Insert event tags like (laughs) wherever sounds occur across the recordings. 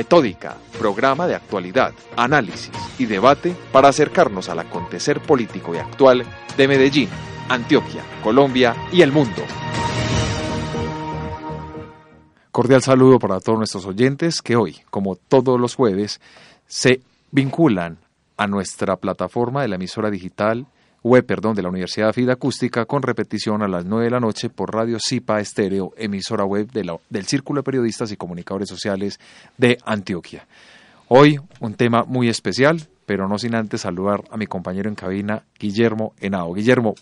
Metódica, programa de actualidad, análisis y debate para acercarnos al acontecer político y actual de Medellín, Antioquia, Colombia y el mundo. Cordial saludo para todos nuestros oyentes que hoy, como todos los jueves, se vinculan a nuestra plataforma de la emisora digital web, perdón, de la Universidad Fida Acústica con repetición a las 9 de la noche por Radio Cipa Estéreo, emisora web de del Círculo de Periodistas y Comunicadores Sociales de Antioquia. Hoy un tema muy especial, pero no sin antes saludar a mi compañero en cabina, Guillermo Henao. Guillermo,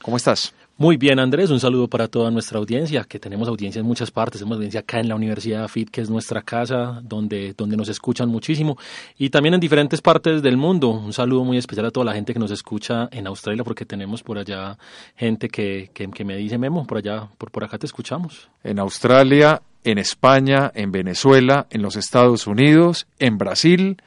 ¿cómo estás? Muy bien, Andrés, un saludo para toda nuestra audiencia, que tenemos audiencia en muchas partes, tenemos audiencia acá en la Universidad FIT, que es nuestra casa, donde, donde nos escuchan muchísimo, y también en diferentes partes del mundo. Un saludo muy especial a toda la gente que nos escucha en Australia, porque tenemos por allá gente que, que, me dice, Memo, por allá, por, por acá te escuchamos. En Australia, en España, en Venezuela, en los Estados Unidos, en Brasil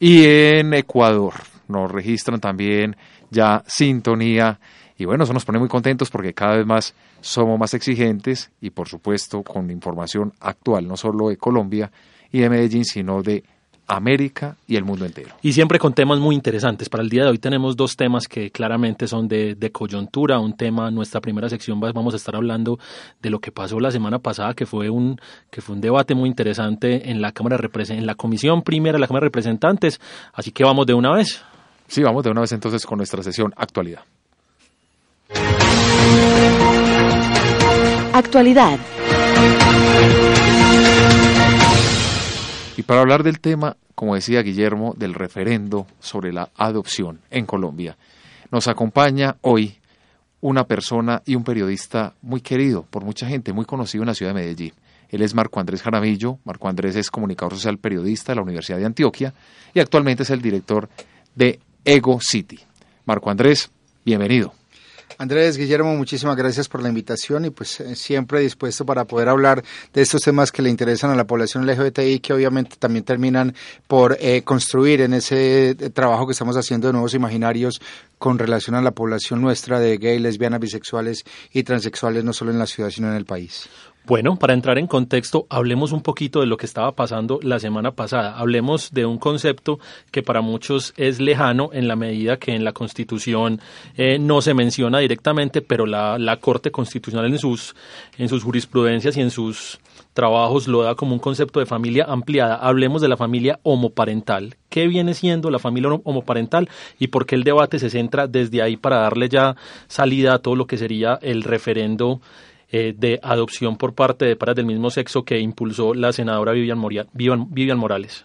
y en Ecuador. Nos registran también ya sintonía y bueno, eso nos pone muy contentos porque cada vez más somos más exigentes y por supuesto con información actual, no solo de Colombia y de Medellín, sino de América y el mundo entero. Y siempre con temas muy interesantes. Para el día de hoy tenemos dos temas que claramente son de, coyuntura. Un tema, nuestra primera sección vamos a estar hablando de lo que pasó la semana pasada, que fue un, que fue un debate muy interesante en la Cámara en la Comisión Primera de la Cámara de Representantes. Así que vamos de una vez. Sí, vamos de una vez entonces con nuestra sesión actualidad. Actualidad. Y para hablar del tema, como decía Guillermo, del referendo sobre la adopción en Colombia, nos acompaña hoy una persona y un periodista muy querido por mucha gente, muy conocido en la ciudad de Medellín. Él es Marco Andrés Jaramillo. Marco Andrés es comunicador social periodista de la Universidad de Antioquia y actualmente es el director de Ego City. Marco Andrés, bienvenido. Andrés, Guillermo, muchísimas gracias por la invitación y pues eh, siempre dispuesto para poder hablar de estos temas que le interesan a la población LGBTI que obviamente también terminan por eh, construir en ese eh, trabajo que estamos haciendo de nuevos imaginarios con relación a la población nuestra de gay, lesbianas, bisexuales y transexuales no solo en la ciudad sino en el país. Bueno, para entrar en contexto, hablemos un poquito de lo que estaba pasando la semana pasada. Hablemos de un concepto que para muchos es lejano en la medida que en la Constitución eh, no se menciona directamente, pero la, la, Corte Constitucional en sus, en sus jurisprudencias y en sus trabajos lo da como un concepto de familia ampliada. Hablemos de la familia homoparental. ¿Qué viene siendo la familia homoparental y por qué el debate se centra desde ahí para darle ya salida a todo lo que sería el referendo? Eh, de adopción por parte de pares del mismo sexo que impulsó la senadora Vivian, Vivian Morales.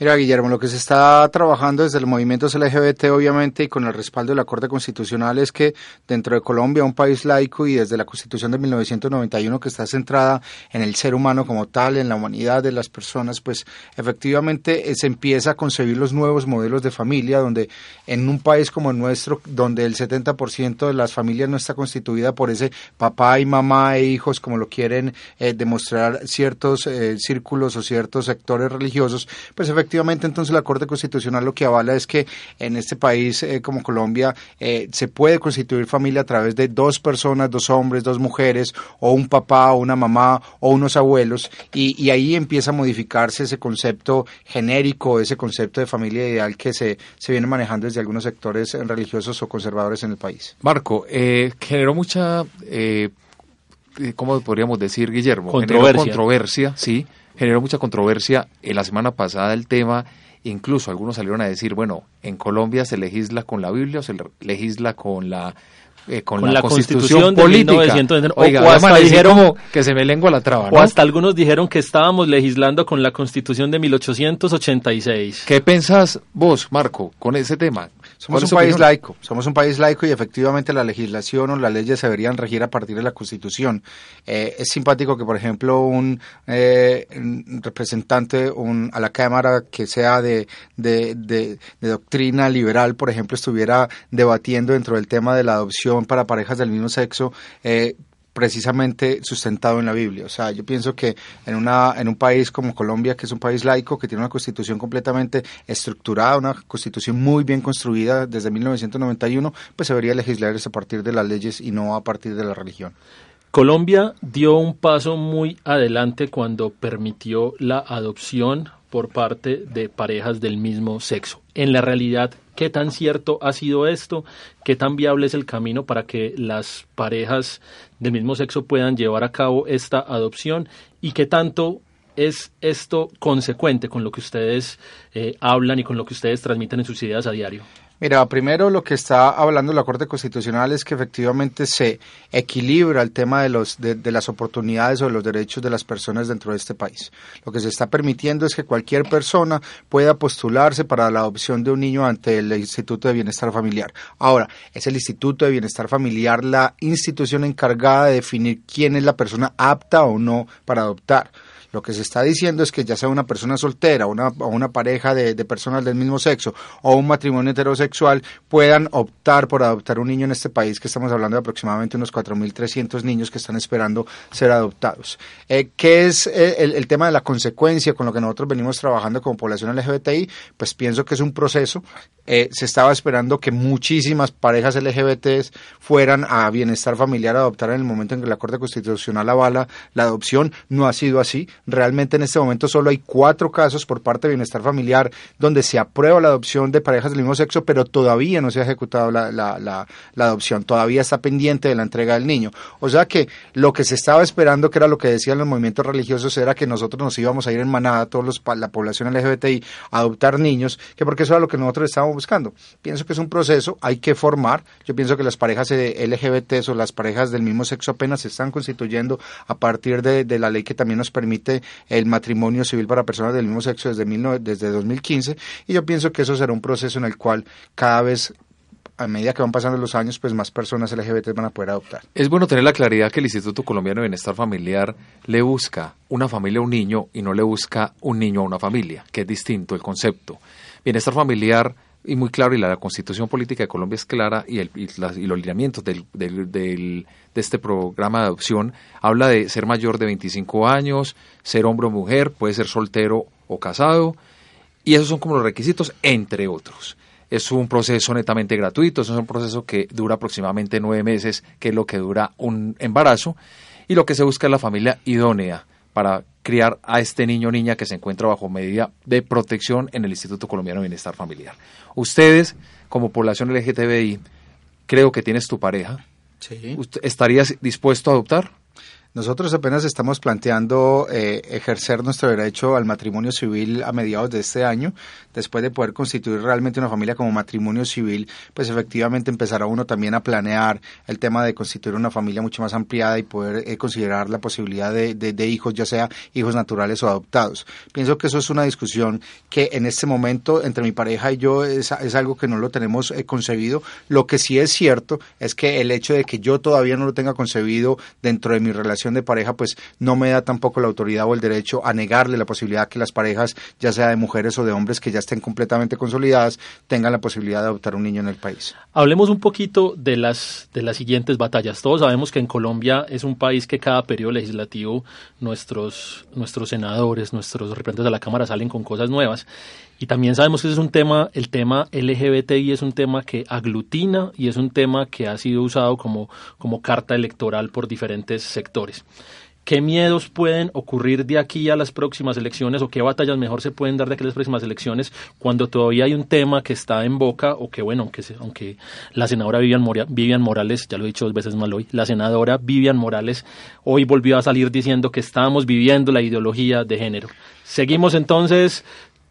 Mira, Guillermo, lo que se está trabajando desde el movimiento LGBT, obviamente, y con el respaldo de la Corte Constitucional, es que dentro de Colombia, un país laico, y desde la Constitución de 1991, que está centrada en el ser humano como tal, en la humanidad de las personas, pues efectivamente eh, se empieza a concebir los nuevos modelos de familia, donde en un país como el nuestro, donde el 70% de las familias no está constituida por ese papá y mamá e hijos, como lo quieren eh, demostrar ciertos eh, círculos o ciertos sectores religiosos, pues efectivamente efectivamente entonces la Corte Constitucional lo que avala es que en este país eh, como Colombia eh, se puede constituir familia a través de dos personas, dos hombres, dos mujeres, o un papá, o una mamá, o unos abuelos, y, ahí empieza a modificarse ese concepto genérico, ese concepto de familia ideal que se, se viene manejando desde algunos sectores religiosos o conservadores en el país. Marco, eh, generó mucha... ¿cómo podríamos decir, Guillermo? Controversia. controversia, sí, generó mucha controversia en la semana pasada el tema. Incluso algunos salieron a decir, bueno, en Colombia se legisla con la Biblia o se legisla con la eh, con, la, constitución, política. Oiga, o hasta dijeron que se me lengua la traba. O hasta algunos dijeron que estábamos legislando con la constitución de 1886. ¿Qué pensás vos, Marco, con ese tema? Somos un país laico, somos un país laico y efectivamente la legislación o las leyes se deberían regir a partir de la Constitución. Eh, es simpático que, por ejemplo, un, eh, representante un, a la Cámara que sea de, de, de, doctrina liberal, por ejemplo, estuviera debatiendo dentro del tema de la adopción para parejas del mismo sexo, eh, precisamente sustentado en la Biblia. O sea, yo pienso que en, una, en un país como Colombia, que es un país laico, que tiene una constitución completamente estructurada, una constitución muy bien construida desde 1991, pues se debería legislar a partir de las leyes y no a partir de la religión. Colombia dio un paso muy adelante cuando permitió la adopción por parte de parejas del mismo sexo. En la realidad, ¿qué tan cierto ha sido esto? ¿Qué tan viable es el camino para que las parejas del mismo sexo puedan llevar a cabo esta adopción? ¿Y qué tanto es esto consecuente con lo que ustedes eh, hablan y con lo que ustedes transmiten en sus ideas a diario? Mira, primero lo que está hablando la Corte Constitucional es que efectivamente se equilibra el tema de, los, de, las oportunidades o de los derechos de las personas dentro de este país. Lo que se está permitiendo es que cualquier persona pueda postularse para la adopción de un niño ante el Instituto de Bienestar Familiar. Ahora, es el Instituto de Bienestar Familiar la institución encargada de definir quién es la persona apta o no para adoptar. Lo que se está diciendo es que ya sea una persona soltera o una, una pareja de, personas del mismo sexo o un matrimonio heterosexual puedan optar por adoptar un niño en este país, que estamos hablando de aproximadamente unos 4.300 niños que están esperando ser adoptados. Eh, ¿Qué es eh, el, el, tema de la consecuencia con lo que nosotros venimos trabajando como población LGBTI? Pues pienso que es un proceso. Eh, se estaba esperando que muchísimas parejas LGBT fueran a bienestar familiar a adoptar en el momento en que la Corte Constitucional avala la adopción. No ha sido así. Realmente en este momento solo hay cuatro casos por parte de Bienestar Familiar donde se aprueba la adopción de parejas del mismo sexo, pero todavía no se ha ejecutado la, la, la, la adopción, todavía está pendiente de la entrega del niño. O sea que lo que se estaba esperando, que era lo que decían los movimientos religiosos, era que nosotros nos íbamos a ir en manada, todos los, la población LGBTI, a adoptar niños, que porque eso era lo que nosotros estábamos buscando. Pienso que es un proceso, hay que formar. Yo pienso que las parejas LGBT o las parejas del mismo sexo apenas se están constituyendo a partir de, de la ley que también nos permite el matrimonio civil para personas del mismo sexo desde, mil, desde 2015 y yo pienso que eso será un proceso en el cual cada vez a medida que van pasando los años, pues más personas LGBT van a poder adoptar. Es bueno tener la claridad que el Instituto Colombiano de Bienestar Familiar le busca una familia a un niño y no le busca un niño a una familia, que es distinto el concepto. Bienestar familiar y muy claro, y la, constitución política de Colombia es clara, y, el, y, y los lineamientos del, del, del, de este programa de adopción habla de ser mayor de 25 años, ser hombre o mujer, puede ser soltero o casado, y esos son como los requisitos, entre otros. Es un proceso netamente gratuito, es un proceso que dura aproximadamente nueve meses, que es lo que dura un embarazo, y lo que se busca es la familia idónea para criar a este niño o niña que se encuentra bajo medida de protección en el Instituto Colombiano de Bienestar Familiar. Ustedes, como población LGTBI, creo que tienes tu pareja. Sí. ¿Estarías dispuesto a adoptar? Nosotros apenas estamos planteando eh, ejercer nuestro derecho al matrimonio civil a mediados de este año. Después de poder constituir realmente una familia como matrimonio civil, pues efectivamente empezará uno también a planear el tema de constituir una familia mucho más ampliada y poder eh, considerar la posibilidad de, de, hijos, ya sea hijos naturales o adoptados. Pienso que eso es una discusión que en este momento entre mi pareja y yo es, es algo que no lo tenemos eh, concebido. Lo que sí es cierto es que el hecho de que yo todavía no lo tenga concebido dentro de mi relación de pareja, pues no me da tampoco la autoridad o el derecho a negarle la posibilidad que las parejas, ya sea de mujeres o de hombres que ya estén completamente consolidadas, tengan la posibilidad de adoptar un niño en el país. Hablemos un poquito de las, de las siguientes batallas. Todos sabemos que en Colombia es un país que cada periodo legislativo nuestros, nuestros senadores, nuestros representantes de la Cámara salen con cosas nuevas. Y también sabemos que ese es un tema, el tema LGBTI es un tema que aglutina y es un tema que ha sido usado como, como carta electoral por diferentes sectores. ¿Qué miedos pueden ocurrir de aquí a las próximas elecciones o qué batallas mejor se pueden dar de aquí a las próximas elecciones cuando todavía hay un tema que está en boca o que, bueno, aunque, aunque la senadora Vivian, Vivian Morales, ya lo he dicho dos veces mal hoy, la senadora Vivian Morales hoy volvió a salir diciendo que estábamos viviendo la ideología de género. Seguimos entonces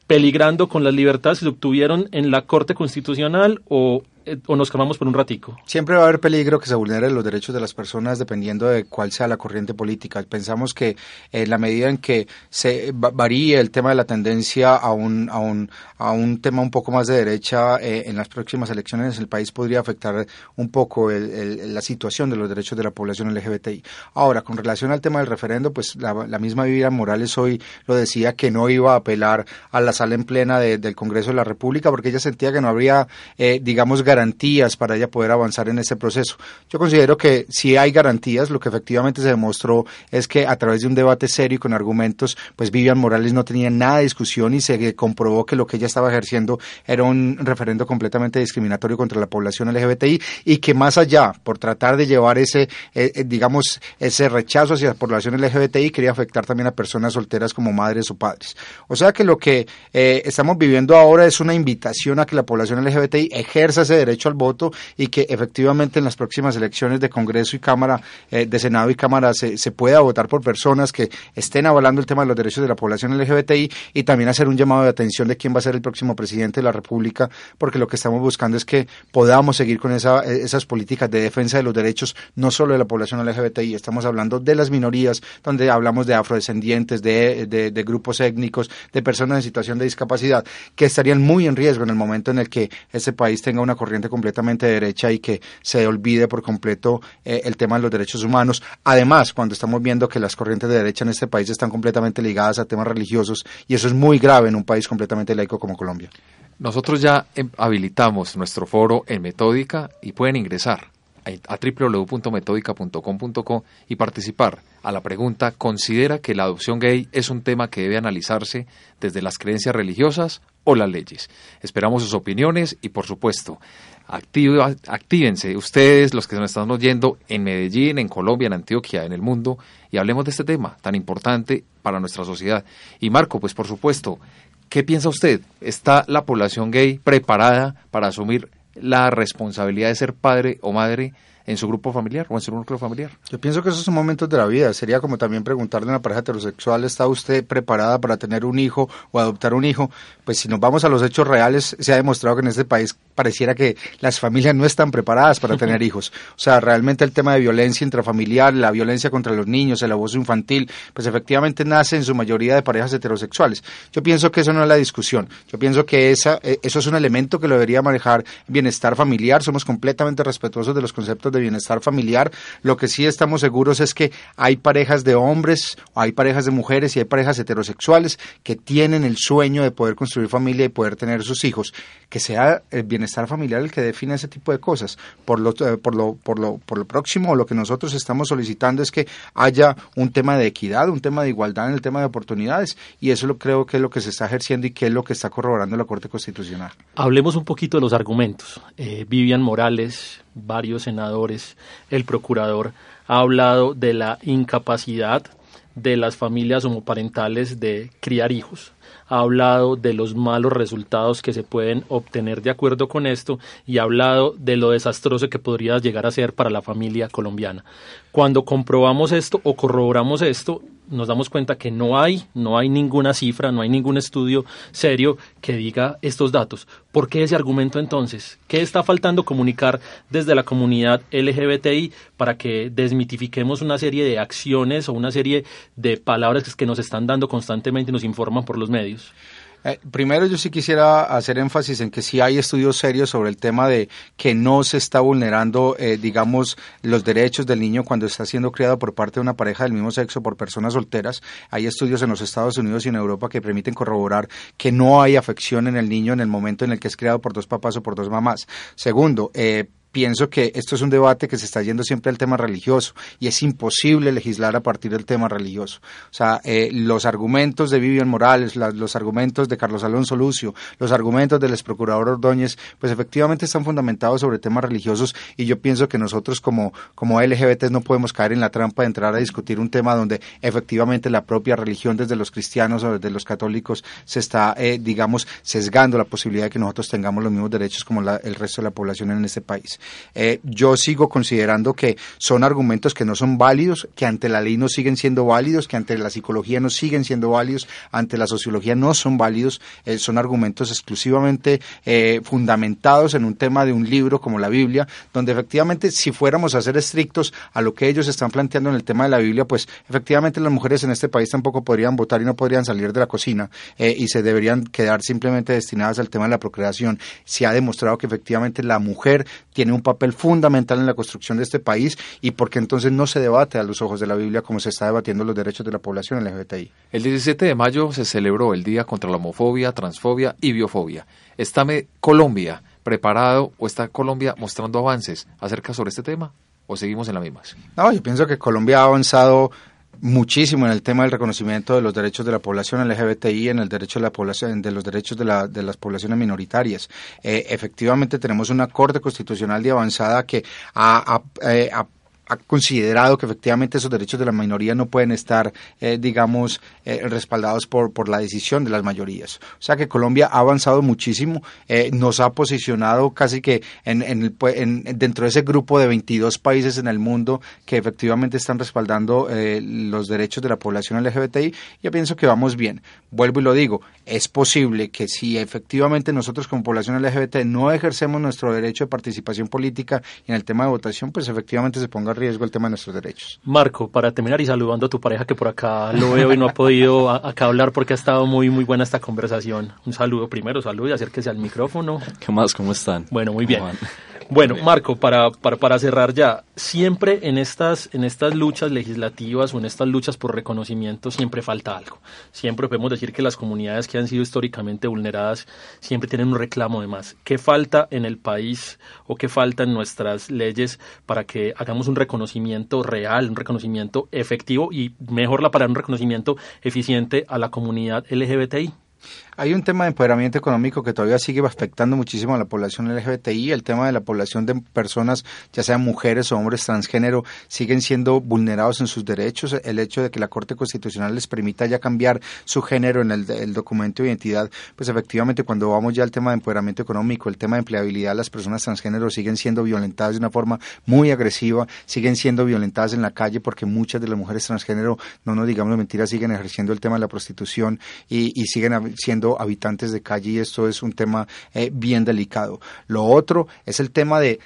peligrando con las libertades que se obtuvieron en la Corte Constitucional o, eh, o nos calmamos por un ratico? Siempre va a haber peligro que se vulneren los derechos de las personas dependiendo de cuál sea la corriente política. Pensamos que en la medida en que se varíe el tema de la tendencia a un, a un, a un tema un poco más de derecha eh, en las próximas elecciones, el país podría afectar un poco el, la situación de los derechos de la población LGBTI. Ahora, con relación al tema del referendo, pues la, misma Vivian Morales hoy lo decía que no iba a apelar a la sala en plena de, del Congreso de la República porque ella sentía que no habría, eh, digamos, garantías para ella poder avanzar en ese proceso. Yo considero que si hay garantías, lo que efectivamente se demostró es que a través de un debate serio y con argumentos, pues Vivian Morales no tenía nada de discusión y se comprobó que lo que ella estaba ejerciendo era un referendo completamente discriminatorio contra la población LGBTI y que más allá, por tratar de llevar ese, eh, eh, digamos, ese rechazo hacia la población LGBTI, quería afectar también a personas solteras como madres o padres. O sea que lo que eh, estamos viviendo ahora es una invitación a que la población LGBTI ejerza ese derecho al voto y que efectivamente en las próximas elecciones de Congreso y Cámara, de Senado y Cámara se, se pueda votar por personas que estén avalando el tema de los derechos de la población LGBTI y también hacer un llamado de atención de quién va a ser el próximo presidente de la República, porque lo que estamos buscando es que podamos seguir con esa, esas políticas de defensa de los derechos, no solo de la población LGBTI, estamos hablando de las minorías, donde hablamos de afrodescendientes, de, de, grupos étnicos, de personas en situación de discapacidad, que estarían muy en riesgo en el momento en el que ese país tenga una corriente completamente derecha y que se olvide por completo eh, el tema de los derechos humanos. Además, cuando estamos viendo que las corrientes de derecha en este país están completamente ligadas a temas religiosos y eso es muy grave en un país completamente laico como Colombia. Nosotros ya em, habilitamos nuestro foro en Metódica y pueden ingresar a www.metódica.com.co y participar a la pregunta ¿Considera que la adopción gay es un tema que debe analizarse desde las creencias religiosas o las leyes? Esperamos sus opiniones y por supuesto Activa, actívense ustedes, los que nos están oyendo en Medellín, en Colombia, en Antioquia, en el mundo, y hablemos de este tema tan importante para nuestra sociedad. Y Marco, pues por supuesto, ¿qué piensa usted? ¿Está la población gay preparada para asumir la responsabilidad de ser padre o madre en su grupo familiar o en su núcleo familiar. Yo pienso que esos son momentos de la vida. Sería como también preguntarle a una pareja heterosexual, ¿está usted preparada para tener un hijo o adoptar un hijo? Pues si nos vamos a los hechos reales, se ha demostrado que en este país pareciera que las familias no están preparadas para (laughs) tener hijos. O sea, realmente el tema de violencia intrafamiliar, la violencia contra los niños, el abuso infantil, pues efectivamente nace en su mayoría de parejas heterosexuales. Yo pienso que eso no es la discusión. Yo pienso que esa, eh, eso es un elemento que lo debería manejar bienestar familiar. Somos completamente respetuosos de los conceptos de bienestar familiar. Lo que sí estamos seguros es que hay parejas de hombres, hay parejas de mujeres y hay parejas heterosexuales que tienen el sueño de poder construir familia y poder tener sus hijos. Que sea el bienestar familiar el que define ese tipo de cosas. Por lo, eh, por lo, por lo, por lo próximo, lo que nosotros estamos solicitando es que haya un tema de equidad, un tema de igualdad en el tema de oportunidades y eso lo creo que es lo que se está ejerciendo y que es lo que está corroborando la Corte Constitucional. Hablemos un poquito de los argumentos. Eh, Vivian Morales, varios senadores, el procurador ha hablado de la incapacidad de las familias homoparentales de criar hijos. Ha hablado de los malos resultados que se pueden obtener de acuerdo con esto y ha hablado de lo desastroso que podría llegar a ser para la familia colombiana. Cuando comprobamos esto o corroboramos esto, nos damos cuenta que no hay, no hay ninguna cifra, no hay ningún estudio serio que diga estos datos. ¿Por qué ese argumento entonces? ¿Qué está faltando comunicar desde la comunidad LGBTI para que desmitifiquemos una serie de acciones o una serie de palabras que nos están dando constantemente y nos informan por los medios? Eh, primero yo sí quisiera hacer énfasis en que sí hay estudios serios sobre el tema de que no se está vulnerando, eh, digamos, los derechos del niño cuando está siendo criado por parte de una pareja del mismo sexo por personas solteras. Hay estudios en los Estados Unidos y en Europa que permiten corroborar que no hay afección en el niño en el momento en el que es criado por dos papás o por dos mamás. Segundo, eh, pienso que esto es un debate que se está yendo siempre al tema religioso y es imposible legislar a partir del tema religioso. O sea, eh, los argumentos de Vivian Morales, los argumentos de Carlos Alonso Lucio, los argumentos del ex procurador Ordóñez, pues efectivamente están fundamentados sobre temas religiosos y yo pienso que nosotros como, como LGBT no podemos caer en la trampa de entrar a discutir un tema donde efectivamente la propia religión desde los cristianos o desde los católicos se está, eh, digamos, sesgando la posibilidad de que nosotros tengamos los mismos derechos como el resto de la población en este país. Eh, yo sigo considerando que son argumentos que no son válidos, que ante la ley no siguen siendo válidos, que ante la psicología no siguen siendo válidos, ante la sociología no son válidos, eh, son argumentos exclusivamente eh, fundamentados en un tema de un libro como la Biblia, donde efectivamente si fuéramos a ser estrictos a lo que ellos están planteando en el tema de la Biblia, pues efectivamente las mujeres en este país tampoco podrían votar y no podrían salir de la cocina y se deberían quedar simplemente destinadas al tema de la procreación. Se ha demostrado que efectivamente la mujer tiene un papel fundamental en la construcción de este país y porque entonces no se debate a los ojos de la Biblia como se está debatiendo los derechos de la población LGBTI. El 17 de mayo se celebró el Día contra la Homofobia, Transfobia y Biofobia. Estame Colombia preparado o está Colombia mostrando avances acerca sobre este tema o seguimos en la misma? No, yo pienso que Colombia ha avanzado muchísimo en el tema del reconocimiento de los derechos de la población LGBTI, en el derecho de la población, de los derechos de, la, de las poblaciones minoritarias. Eh, efectivamente, tenemos una corte constitucional de avanzada que ha, eh, ha ha considerado que efectivamente esos derechos de la minoría no pueden estar, eh, digamos, eh, respaldados por, por la decisión de las mayorías. O sea que Colombia ha avanzado muchísimo, eh, nos ha posicionado casi que en, en, en, dentro de ese grupo de 22 países en el mundo que efectivamente están respaldando los derechos de la población LGBTI. Yo pienso que vamos bien. Vuelvo y lo digo, es posible que si efectivamente nosotros como población LGBT no ejercemos nuestro derecho de participación política en el tema de votación, pues efectivamente se ponga riesgo el tema de nuestros derechos. Marco, para terminar y saludando a tu pareja que por acá lo veo y no ha podido acá hablar porque ha estado muy muy buena esta conversación. Un saludo primero, saludo y acérquese al micrófono. ¿Qué más? ¿Cómo están? Bueno, muy bien. Bueno, Marco, para, para, para, cerrar ya, siempre en estas, en estas luchas legislativas o en estas luchas por reconocimiento siempre falta algo. Siempre podemos decir que las comunidades que han sido históricamente vulneradas siempre tienen un reclamo de más. ¿Qué falta en el país o qué falta en nuestras leyes para que hagamos un reconocimiento real, un reconocimiento efectivo y mejor la para un reconocimiento eficiente a la comunidad LGBTI? Hay un tema de empoderamiento económico que todavía sigue afectando muchísimo a la población LGBTI. El tema de la población de personas, ya sean mujeres o hombres transgénero, siguen siendo vulnerados en sus derechos. El hecho de que la Corte Constitucional les permita ya cambiar su género en el, documento de identidad, pues efectivamente cuando vamos ya al tema de empoderamiento económico, el tema de empleabilidad, las personas transgénero siguen siendo violentadas de una forma muy agresiva, siguen siendo violentadas en la calle porque muchas de las mujeres transgénero, no nos digamos mentiras, siguen ejerciendo el tema de la prostitución y, y siguen siendo habitantes de calle y esto es un tema eh, bien delicado. Lo otro es el tema de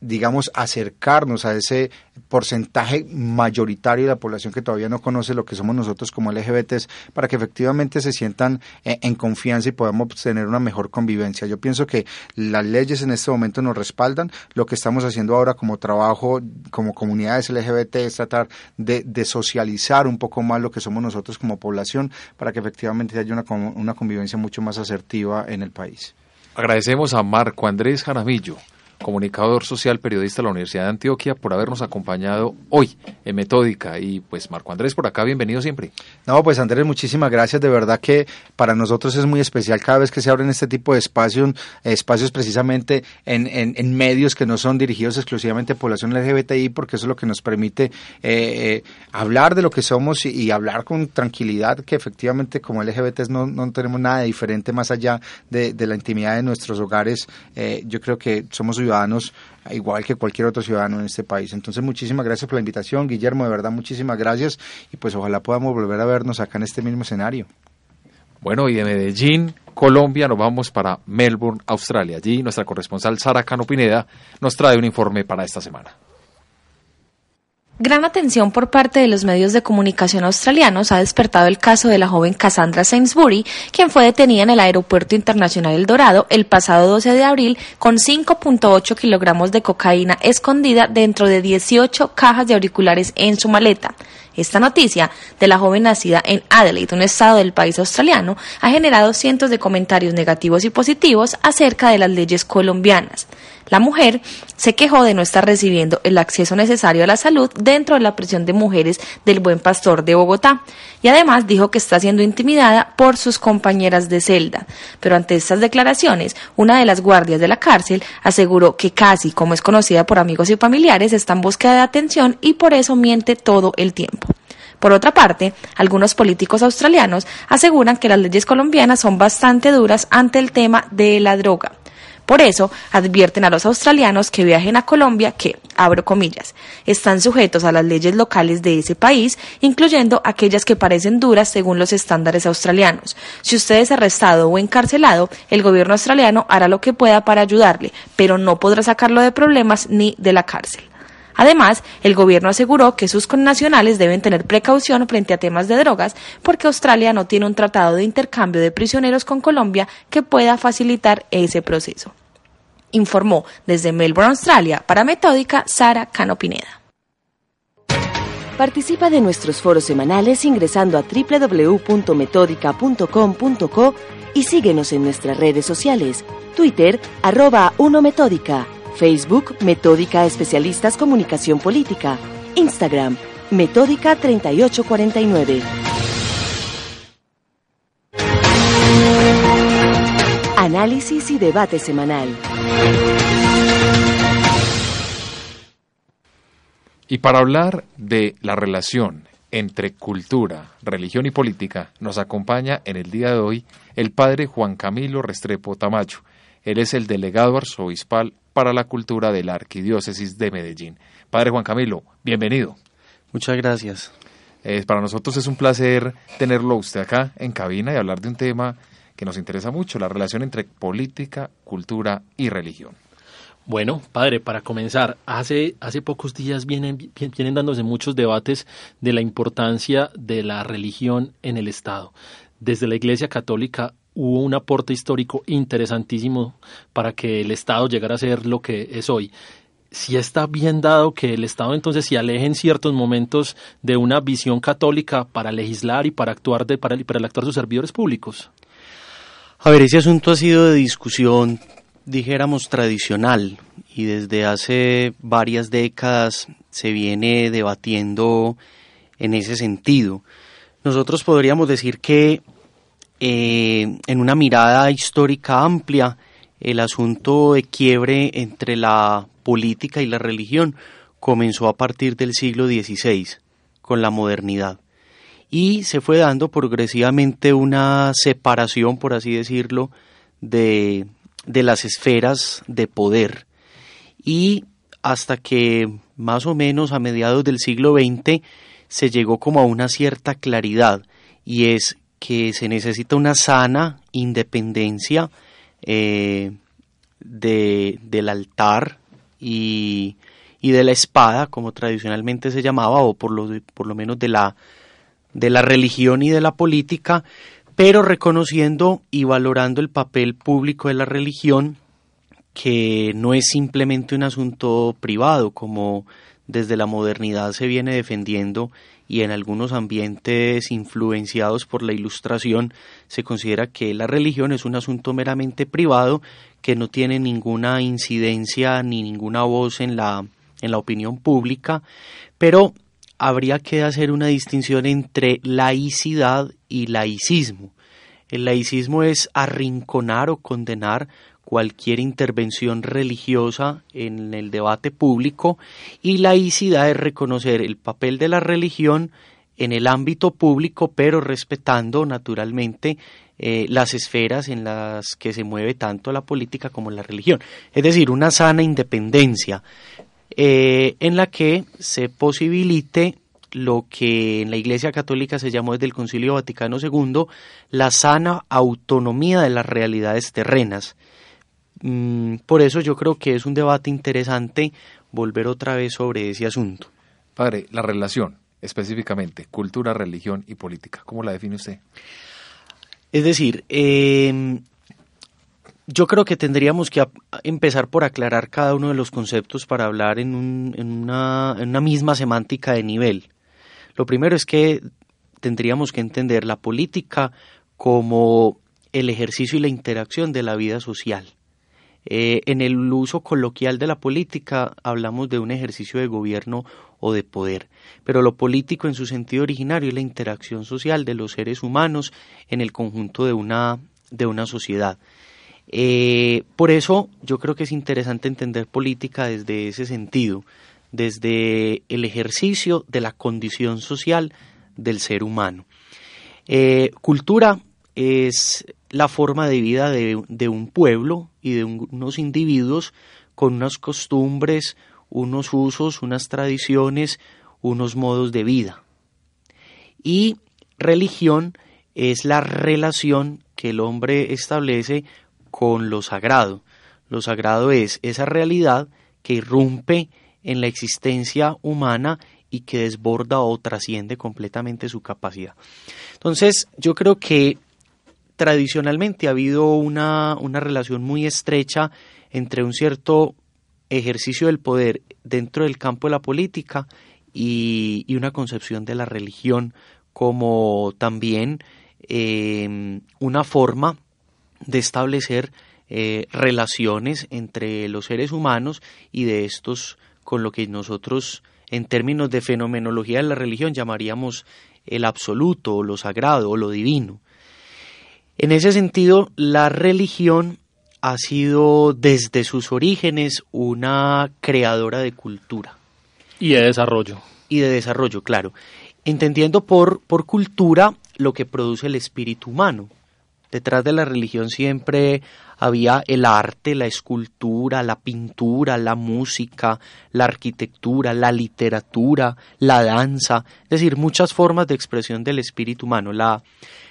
digamos, acercarnos a ese porcentaje mayoritario de la población que todavía no conoce lo que somos nosotros como LGBTs, para que efectivamente se sientan eh, en confianza y podamos tener una mejor convivencia. Yo pienso que las leyes en este momento nos respaldan. Lo que estamos haciendo ahora como trabajo, como comunidades LGBT, es tratar de, socializar un poco más lo que somos nosotros como población, para que efectivamente haya una, una convivencia mucho más asertiva en el país. Agradecemos a Marco Andrés Jaramillo comunicador social, periodista de la Universidad de Antioquia, por habernos acompañado hoy en Metódica. Y pues Marco Andrés, por acá, bienvenido siempre. No, pues Andrés, muchísimas gracias. De verdad que para nosotros es muy especial cada vez que se abren este tipo de espacios, espacios precisamente en, medios que no son dirigidos exclusivamente a población LGBTI, porque eso es lo que nos permite eh, eh, hablar de lo que somos y, hablar con tranquilidad, que efectivamente como LGBTs no, no tenemos nada diferente más allá de, de la intimidad de nuestros hogares. Eh, yo creo que somos ciudadanos igual que cualquier otro ciudadano en este país. Entonces, muchísimas gracias por la invitación, Guillermo, de verdad, muchísimas gracias y pues ojalá podamos volver a vernos acá en este mismo escenario. Bueno, y de Medellín, Colombia, nos vamos para Melbourne, Australia. Allí nuestra corresponsal Sara Cano Pineda nos trae un informe para esta semana. Gran atención por parte de los medios de comunicación australianos ha despertado el caso de la joven Cassandra Sainsbury, quien fue detenida en el Aeropuerto Internacional El Dorado el pasado 12 de abril con 5.8 kilogramos de cocaína escondida dentro de 18 cajas de auriculares en su maleta. Esta noticia de la joven nacida en Adelaide, un estado del país australiano, ha generado cientos de comentarios negativos y positivos acerca de las leyes colombianas. La mujer se quejó de no estar recibiendo el acceso necesario a la salud dentro de la prisión de mujeres del Buen Pastor de Bogotá y además dijo que está siendo intimidada por sus compañeras de celda. Pero ante estas declaraciones, una de las guardias de la cárcel aseguró que casi, como es conocida por amigos y familiares, está en búsqueda de atención y por eso miente todo el tiempo. Por otra parte, algunos políticos australianos aseguran que las leyes colombianas son bastante duras ante el tema de la droga. Por eso, advierten a los australianos que viajen a Colombia que, abro comillas, están sujetos a las leyes locales de ese país, incluyendo aquellas que parecen duras según los estándares australianos. Si usted es arrestado o encarcelado, el gobierno australiano hará lo que pueda para ayudarle, pero no podrá sacarlo de problemas ni de la cárcel. Además, el gobierno aseguró que sus connacionales deben tener precaución frente a temas de drogas porque Australia no tiene un tratado de intercambio de prisioneros con Colombia que pueda facilitar ese proceso. Informó desde Melbourne, Australia, para Metódica, Sara Cano Pineda. Participa de nuestros foros semanales ingresando a www.metódica.com.co y síguenos en nuestras redes sociales. Twitter, arroba 1 Metódica. Facebook, Metódica Especialistas Comunicación Política. Instagram, Metódica 3849. Análisis y debate semanal. Y para hablar de la relación entre cultura, religión y política, nos acompaña en el día de hoy el padre Juan Camilo Restrepo Tamacho. Él es el delegado arzobispal para la cultura de la Arquidiócesis de Medellín. Padre Juan Camilo, bienvenido. Muchas gracias. Eh, para nosotros es un placer tenerlo usted acá en cabina y hablar de un tema que nos interesa mucho, la relación entre política, cultura y religión. Bueno, padre, para comenzar, hace, hace pocos días vienen, vienen dándose muchos debates de la importancia de la religión en el Estado. Desde la Iglesia Católica hubo un aporte histórico interesantísimo para que el Estado llegara a ser lo que es hoy. Si está bien dado que el Estado entonces se aleje en ciertos momentos de una visión católica para legislar y para actuar de, para, para actuar sus servidores públicos. A ver, ese asunto ha sido de discusión dijéramos, tradicional y desde hace varias décadas se viene debatiendo en ese sentido. Nosotros podríamos decir que eh, en una mirada histórica amplia, el asunto de quiebre entre la política y la religión comenzó a partir del siglo XVI, con la modernidad. Y se fue dando progresivamente una separación, por así decirlo, de, de las esferas de poder y hasta que más o menos a mediados del siglo XX se llegó como a una cierta claridad y es que se necesita una sana independencia eh, de, del altar y, y, de la espada, como tradicionalmente se llamaba, o por lo, por lo menos de la, de la religión y de la política, pero reconociendo y valorando el papel público de la religión, que no es simplemente un asunto privado, como desde la modernidad se viene defendiendo y en algunos ambientes influenciados por la ilustración se considera que la religión es un asunto meramente privado que no tiene ninguna incidencia ni ninguna voz en la, en la opinión pública, pero habría que hacer una distinción entre laicidad y laicismo. El laicismo es arrinconar o condenar cualquier intervención religiosa en el debate público y laicidad es reconocer el papel de la religión en el ámbito público, pero respetando naturalmente eh, las esferas en las que se mueve tanto la política como la religión. Es decir, una sana independencia eh, en la que se posibilite lo que en la Iglesia Católica se llamó desde el Concilio Vaticano II la sana autonomía de las realidades terrenas. Mm, por eso yo creo que es un debate interesante volver otra vez sobre ese asunto. Padre, la relación específicamente, cultura, religión y política, ¿cómo la define usted? Es decir, eh, yo creo que tendríamos que empezar por aclarar cada uno de los conceptos para hablar en, una, misma semántica de nivel. Lo primero es que tendríamos que entender la política como el ejercicio y la interacción de la vida social. Eh, en el uso coloquial de la política hablamos de un ejercicio de gobierno o de poder, pero lo político en su sentido originario es la interacción social de los seres humanos en el conjunto de una, de una sociedad. Eh, por eso yo creo que es interesante entender política desde ese sentido, desde el ejercicio de la condición social del ser humano. Eh, cultura es la forma de vida de, de un pueblo y de unos individuos con unas costumbres, unos usos, unas tradiciones, unos modos de vida. Y religión es la relación que el hombre establece con lo sagrado. Lo sagrado es esa realidad que irrumpe en la existencia humana y que desborda o trasciende completamente su capacidad. Entonces, yo creo que tradicionalmente ha habido una, una relación muy estrecha entre un cierto ejercicio del poder dentro del campo de la política y, una concepción de la religión como también em, una forma de establecer eh, relaciones entre los seres humanos y de estos con lo que nosotros en términos de fenomenología de la religión llamaríamos el absoluto o lo sagrado o lo divino. En ese sentido, la religión ha sido desde sus orígenes una creadora de cultura. Y de desarrollo. Y de desarrollo, claro. Entendiendo por, por cultura lo que produce el espíritu humano. Detrás de la religión siempre había el arte, la escultura, la pintura, la música, la arquitectura, la literatura, la danza, es decir, muchas formas de expresión del espíritu humano. La,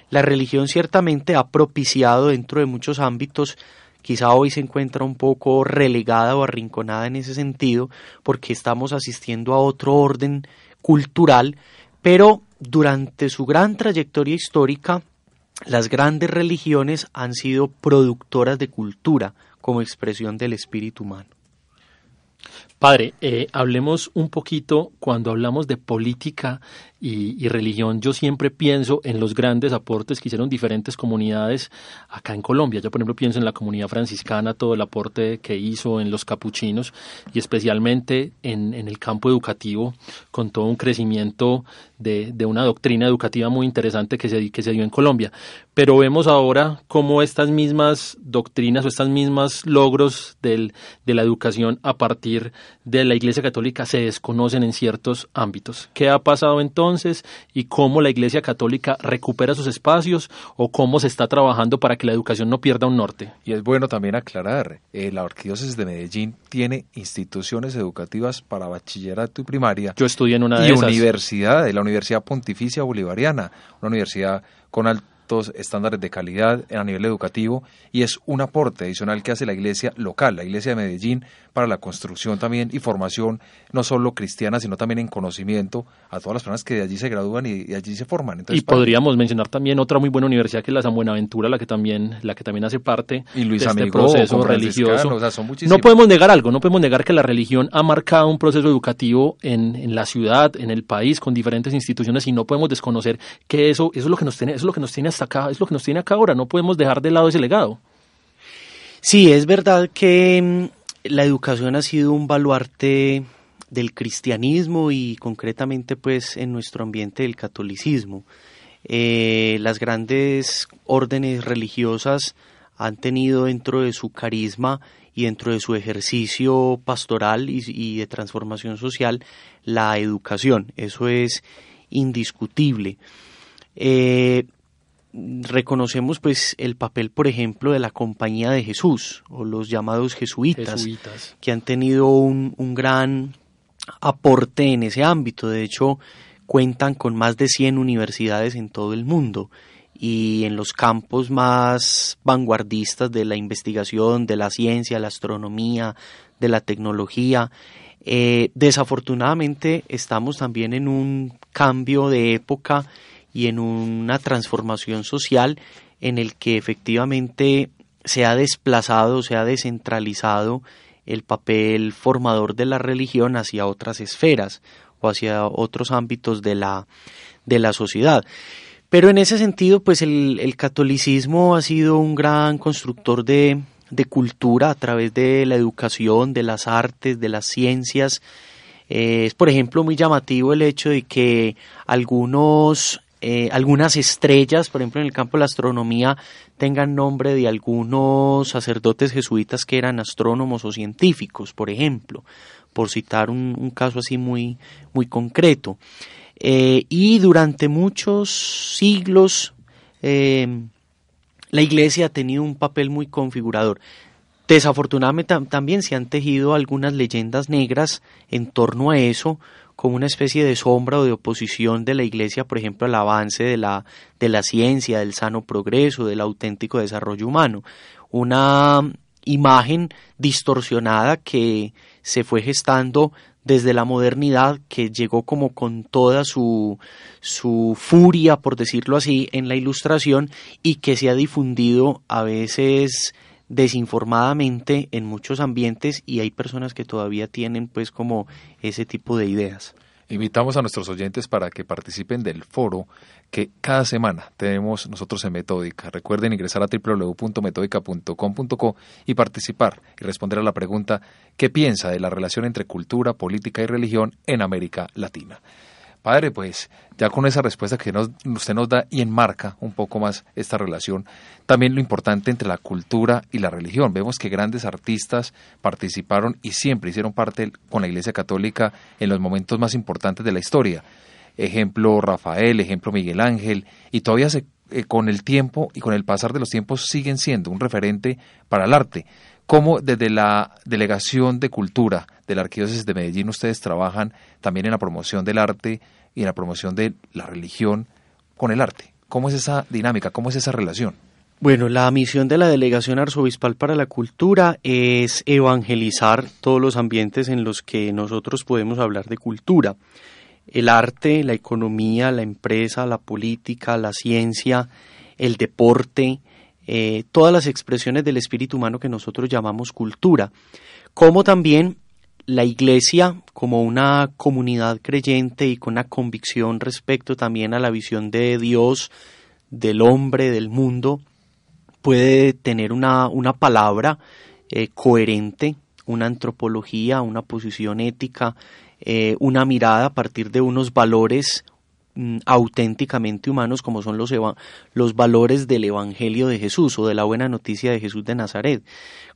la religión ciertamente ha propiciado dentro de muchos ámbitos quizá hoy se encuentra un poco relegada o arrinconada en ese sentido, porque estamos asistiendo a otro orden cultural, pero durante su gran trayectoria histórica, las grandes religiones han sido productoras de cultura como expresión del espíritu humano. Padre, eh, hablemos un poquito cuando hablamos de política y, religión. Yo siempre pienso en los grandes aportes que hicieron diferentes comunidades acá en Colombia. Yo, por ejemplo, pienso en la comunidad franciscana, todo el aporte que hizo en los capuchinos y especialmente en, el campo educativo, con todo un crecimiento de, una doctrina educativa muy interesante que se, que se dio en Colombia. Pero vemos ahora cómo estas mismas doctrinas o estas mismas logros del, de la educación a partir de la Iglesia Católica se desconocen en ciertos ámbitos. ¿Qué ha pasado entonces y cómo la Iglesia Católica recupera sus espacios o cómo se está trabajando para que la educación no pierda un norte? Y es bueno también aclarar, eh, la Arquidiócesis de Medellín tiene instituciones educativas para bachillerato y primaria. Yo estudié en una de y esas. universidad, la Universidad Pontificia Bolivariana, una universidad con alto estándares de calidad a nivel educativo y es un aporte adicional que hace la iglesia local, la iglesia de Medellín, para la construcción también y formación no solo cristiana, sino también en conocimiento a todas las personas que de allí se gradúan y de allí se forman. y podríamos mencionar también otra muy buena universidad que es la San Buenaventura, la que también, la que también hace parte y de este proceso religioso. no podemos negar algo, no podemos negar que la religión ha marcado un proceso educativo en, en la ciudad, en el país, con diferentes instituciones y no podemos desconocer que eso, eso es lo que nos tiene, eso es lo que nos tiene hasta acá, es lo que nos tiene acá ahora, no podemos dejar de lado ese legado. Sí, es verdad que mm, la educación ha sido un baluarte del cristianismo y concretamente pues en nuestro ambiente del catolicismo. Eh, las grandes órdenes religiosas han tenido dentro de su carisma y dentro de su ejercicio pastoral y, de transformación social la educación. Eso es indiscutible. Eh, reconocemos pues el papel, por ejemplo, de la Compañía de Jesús o los llamados jesuitas, que han tenido un, un, gran aporte en ese ámbito. De hecho, cuentan con más de 100 universidades en todo el mundo y en los campos más vanguardistas de la investigación, de la ciencia, la astronomía, de la tecnología. Eh, desafortunadamente estamos también en un cambio de época y en una transformación social en el que efectivamente se ha desplazado, se ha descentralizado el papel formador de la religión hacia otras esferas o hacia otros ámbitos de la, de la sociedad. Pero en ese sentido, pues el, catolicismo ha sido un gran constructor de, cultura a través de la educación, de las artes, de las ciencias. Eh, es, por ejemplo, muy llamativo el hecho de que algunos eh, algunas estrellas, por ejemplo en el campo de la astronomía, tengan nombre de algunos sacerdotes jesuitas que eran astrónomos o científicos, por ejemplo, por citar un, caso así muy, muy concreto. Eh, y durante muchos siglos eh, la Iglesia ha tenido un papel muy configurador. Desafortunadamente también se han tejido algunas leyendas negras en torno a eso, como una especie de sombra o de oposición de la Iglesia, por ejemplo, al avance de la, de la ciencia, del sano progreso, del auténtico desarrollo humano. Una imagen distorsionada que se fue gestando desde la modernidad, que llegó como con toda su, su furia, por decirlo así, en la ilustración y que se ha difundido a veces desinformadamente en muchos ambientes y hay personas que todavía tienen pues como ese tipo de ideas. Invitamos a nuestros oyentes para que participen del foro que cada semana tenemos nosotros en Metódica. Recuerden ingresar a www.metódica.com.co y participar y responder a la pregunta ¿qué piensa de la relación entre cultura, política y religión en América Latina? Padre, pues ya con esa respuesta que usted nos da y enmarca un poco más esta relación, también lo importante entre la cultura y la religión. Vemos que grandes artistas participaron y siempre hicieron parte con la Iglesia Católica en los momentos más importantes de la historia. Ejemplo Rafael, ejemplo Miguel Ángel, y todavía se, eh, con el tiempo y con el pasar de los tiempos siguen siendo un referente para el arte. ¿Cómo desde la Delegación de Cultura de la Arquidiócesis de Medellín ustedes trabajan también en la promoción del arte y en la promoción de la religión con el arte? ¿Cómo es esa dinámica? ¿Cómo es esa relación? Bueno, la misión de la Delegación Arzobispal para la Cultura es evangelizar todos los ambientes en los que nosotros podemos hablar de cultura. El arte, la economía, la empresa, la política, la ciencia, el deporte, eh, todas las expresiones del espíritu humano que nosotros llamamos cultura, como también la iglesia como una comunidad creyente y con una convicción respecto también a la visión de Dios, del hombre, del mundo, puede tener una, una palabra eh, coherente, una antropología, una posición ética, eh, una mirada a partir de unos valores Mm, auténticamente humanos como son los, los valores del Evangelio de Jesús o de la buena noticia de Jesús de Nazaret,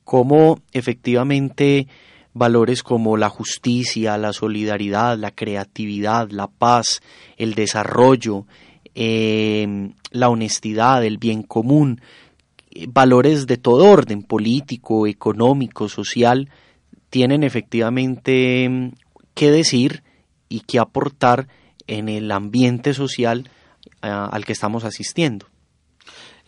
como efectivamente valores como la justicia, la solidaridad, la creatividad, la paz, el desarrollo, em, la honestidad, el bien común, eh, valores de todo orden, político, económico, social, tienen efectivamente em, que decir y que aportar en el ambiente social eh, al que estamos asistiendo.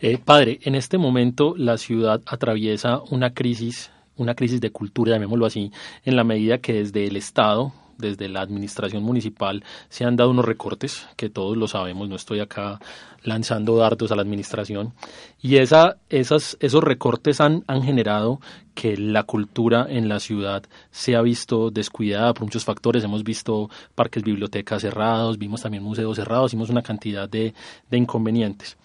Eh, padre, en este momento la ciudad atraviesa una crisis, una crisis de cultura, llamémoslo así, en la medida que desde el Estado, desde la administración municipal se han dado unos recortes, que todos lo sabemos, no estoy acá lanzando dardos a la administración, y esa, esas, esos recortes han, han generado que la cultura en la ciudad se ha visto descuidada por muchos factores. Hemos visto parques, bibliotecas cerrados, vimos también museos cerrados, vimos una cantidad de, de inconvenientes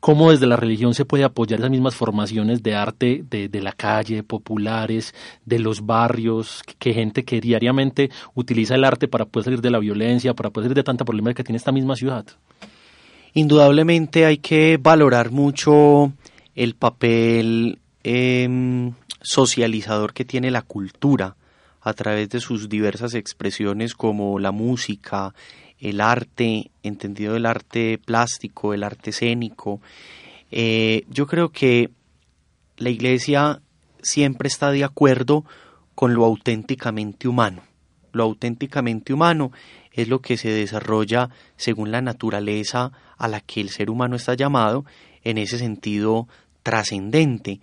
cómo desde la religión se puede apoyar esas mismas formaciones de arte de, de, la calle, populares, de los barrios, que, gente que diariamente utiliza el arte para poder salir de la violencia, para poder salir de tanta problemática que tiene esta misma ciudad. Indudablemente hay que valorar mucho el papel eh, socializador que tiene la cultura a través de sus diversas expresiones como la música, el arte, entendido el arte plástico, el arte escénico. Eh, yo creo que la iglesia siempre está de acuerdo con lo auténticamente humano. Lo auténticamente humano es lo que se desarrolla según la naturaleza a la que el ser humano está llamado, en ese sentido trascendente,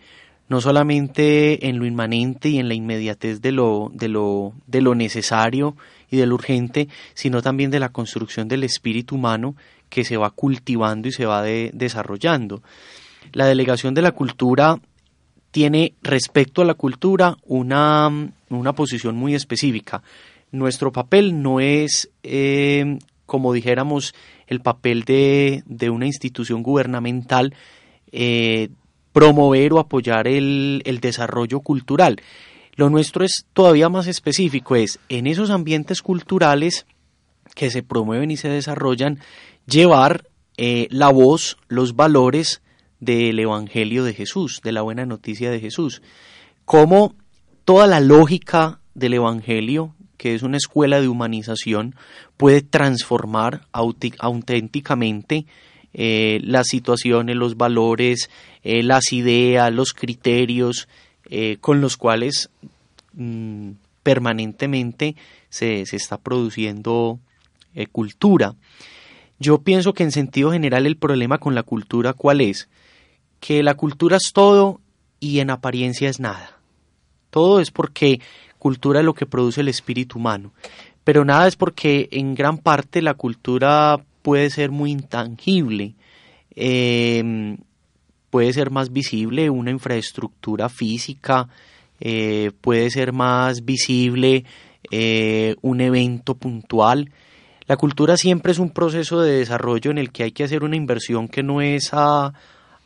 no solamente en lo inmanente y en la inmediatez de lo, de lo, de lo necesario y de lo urgente, sino también de la construcción del espíritu humano que se va cultivando y se va desarrollando. La delegación de la cultura tiene respecto a la cultura una, una posición muy específica. Nuestro papel no es, eh, como dijéramos, el papel de, de una institución gubernamental eh, promover o apoyar el, el desarrollo cultural. Lo nuestro es todavía más específico, es en esos ambientes culturales que se promueven y se desarrollan, llevar eh, la voz, los valores del Evangelio de Jesús, de la buena noticia de Jesús. Como toda la lógica del Evangelio, que es una escuela de humanización, puede transformar auténticamente eh, las situaciones, los valores, eh, las ideas, los criterios eh, con los cuales mm, permanentemente se, se, está produciendo cultura. Yo pienso que en sentido general el problema con la cultura cuál es? Que la cultura es todo y en apariencia es nada. Todo es porque cultura es lo que produce el espíritu humano, pero nada es porque en gran parte la cultura puede ser muy intangible, em, puede ser más visible una infraestructura física, eh, puede ser más visible eh, un evento puntual. La cultura siempre es un proceso de desarrollo en el que hay que hacer una inversión que no es a,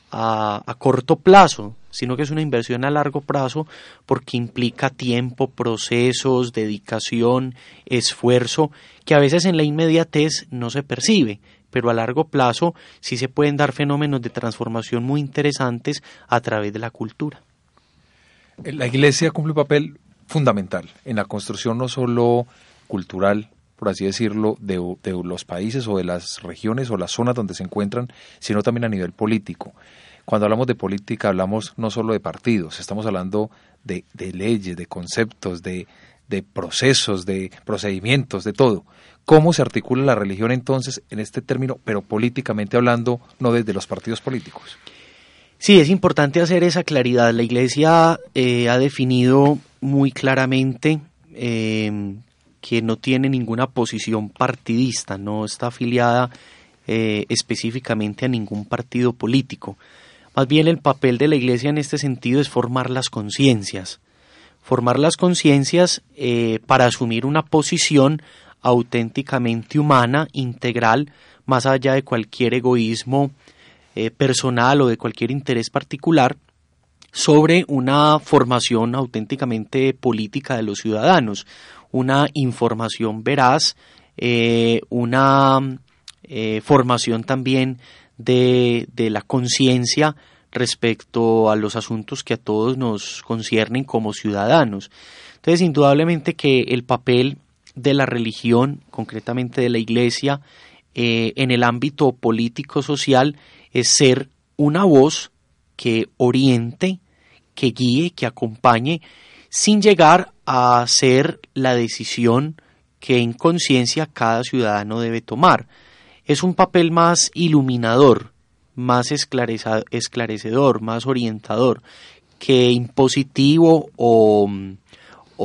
a, corto plazo, sino que es una inversión a largo plazo porque implica tiempo, procesos, dedicación, esfuerzo, que a veces en la inmediatez no se percibe, pero a largo plazo sí se pueden dar fenómenos de transformación muy interesantes a través de la cultura. La Iglesia cumple un papel fundamental en la construcción no solo cultural, por así decirlo, de, los países o de las regiones o las zonas donde se encuentran, sino también a nivel político. Cuando hablamos de política hablamos no solo de partidos, estamos hablando de, leyes, de conceptos, de, de procesos, de procedimientos, de todo. ¿Cómo se articula la religión entonces en este término, pero políticamente hablando, no desde los partidos políticos? Sí, es importante hacer esa claridad. La Iglesia eh, ha definido muy claramente eh, que no tiene ninguna posición partidista, no está afiliada eh, específicamente a ningún partido político. Más bien el papel de la Iglesia en este sentido es formar las conciencias, formar las conciencias eh, para asumir una posición auténticamente humana, integral, más allá de cualquier egoísmo eh, personal o de cualquier interés particular, sobre una formación auténticamente política de los ciudadanos, una información veraz, eh, una formación también de, de la conciencia respecto a los asuntos que a todos nos conciernen como ciudadanos. Entonces, indudablemente que el papel de la religión, concretamente de la Iglesia, eh, en el ámbito político-social es ser una voz que oriente, que guíe, que acompañe, sin llegar a ser la decisión que en conciencia cada ciudadano debe tomar. Es un papel más iluminador, más esclarecedor, más orientador que impositivo o,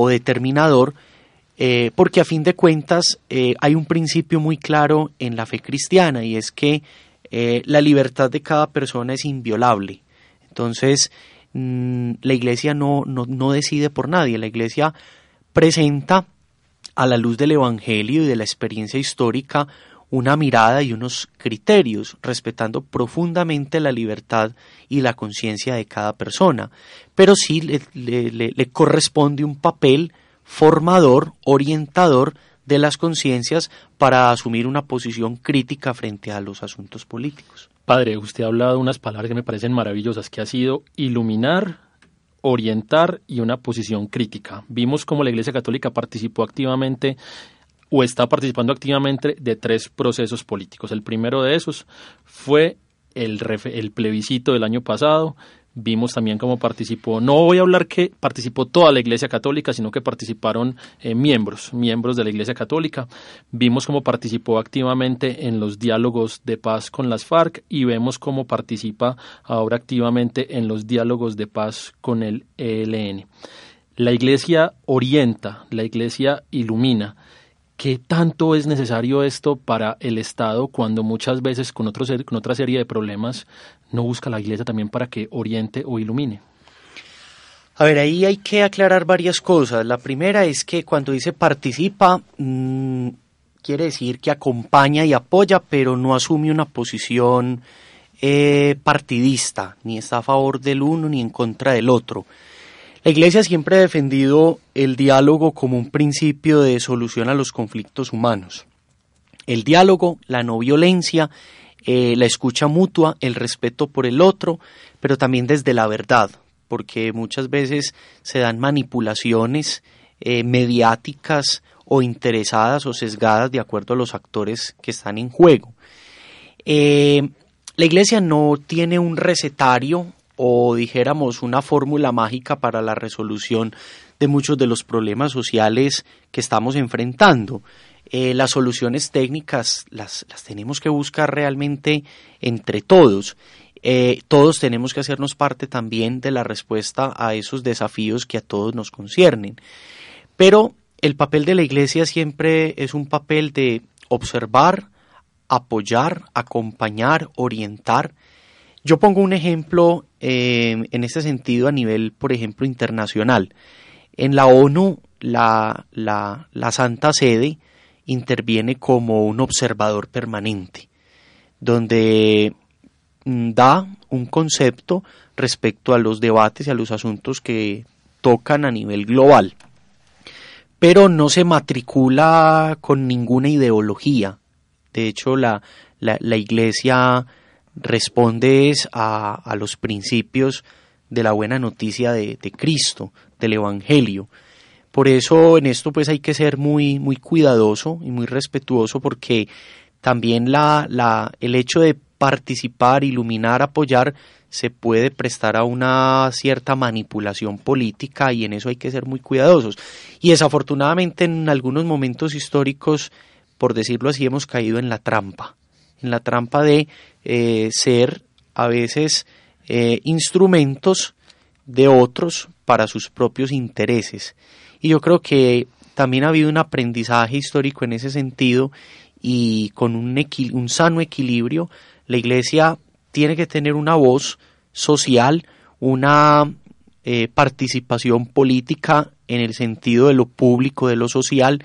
determinador, eh, porque a fin de cuentas eh, hay un principio muy claro en la fe cristiana y es que eh, la libertad de cada persona es inviolable. Entonces, Mm, la iglesia no, no, decide por nadie, la iglesia presenta a la luz del Evangelio y de la experiencia histórica una mirada y unos criterios, respetando profundamente la libertad y la conciencia de cada persona, pero sí le, corresponde un papel formador, orientador de las conciencias para asumir una posición crítica frente a los asuntos políticos. Padre, usted ha hablado unas palabras que me parecen maravillosas, que ha sido iluminar, orientar y una posición crítica. Vimos cómo la Iglesia Católica participó activamente o está participando activamente de tres procesos políticos. El primero de esos fue el, plebiscito del año pasado, Vimos también cómo participó, no voy a hablar que participó toda la Iglesia Católica, sino que participaron eh, miembros, miembros de la Iglesia Católica. Vimos cómo participó activamente en los diálogos de paz con las FARC y vemos cómo participa ahora activamente en los diálogos de paz con el ELN. La Iglesia orienta, la Iglesia ilumina. ¿Qué tanto es necesario esto para el Estado cuando muchas veces con, con otra serie de problemas no busca la Iglesia también para que oriente o ilumine? A ver, ahí hay que aclarar varias cosas. La primera es que cuando dice participa, mm, quiere decir que acompaña y apoya, pero no asume una posición eh, partidista, ni está a favor del uno ni en contra del otro. La Iglesia siempre ha defendido el diálogo como un principio de solución a los conflictos humanos. El diálogo, la no violencia, eh, la escucha mutua, el respeto por el otro, pero también desde la verdad, porque muchas veces se dan manipulaciones eh, mediáticas o interesadas o sesgadas de acuerdo a los actores que están en juego. Eh, la Iglesia no tiene un recetario o dijéramos una fórmula mágica para la resolución de muchos de los problemas sociales que estamos enfrentando. Eh, las soluciones técnicas las, las, tenemos que buscar realmente entre todos. Eh, todos tenemos que hacernos parte también de la respuesta a esos desafíos que a todos nos conciernen. Pero el papel de la Iglesia siempre es un papel de observar, apoyar, acompañar, orientar yo pongo un ejemplo eh, en este sentido a nivel, por ejemplo, internacional. En la ONU, la, la, Santa Sede interviene como un observador permanente, donde mm, da un concepto respecto a los debates y a los asuntos que tocan a nivel global, pero no se matricula con ninguna ideología. De hecho, la, la, Iglesia responde a, a, los principios de la buena noticia de, de Cristo, del Evangelio. Por eso en esto pues hay que ser muy, muy cuidadoso y muy respetuoso porque también la, la, el hecho de participar, iluminar, apoyar, se puede prestar a una cierta manipulación política y en eso hay que ser muy cuidadosos. Y desafortunadamente en algunos momentos históricos, por decirlo así, hemos caído en la trampa, en la trampa de eh, ser a veces eh, instrumentos de otros para sus propios intereses. Y yo creo que también ha habido un aprendizaje histórico en ese sentido y con un, un sano equilibrio, la Iglesia tiene que tener una voz social, una eh, participación política en el sentido de lo público, de lo social,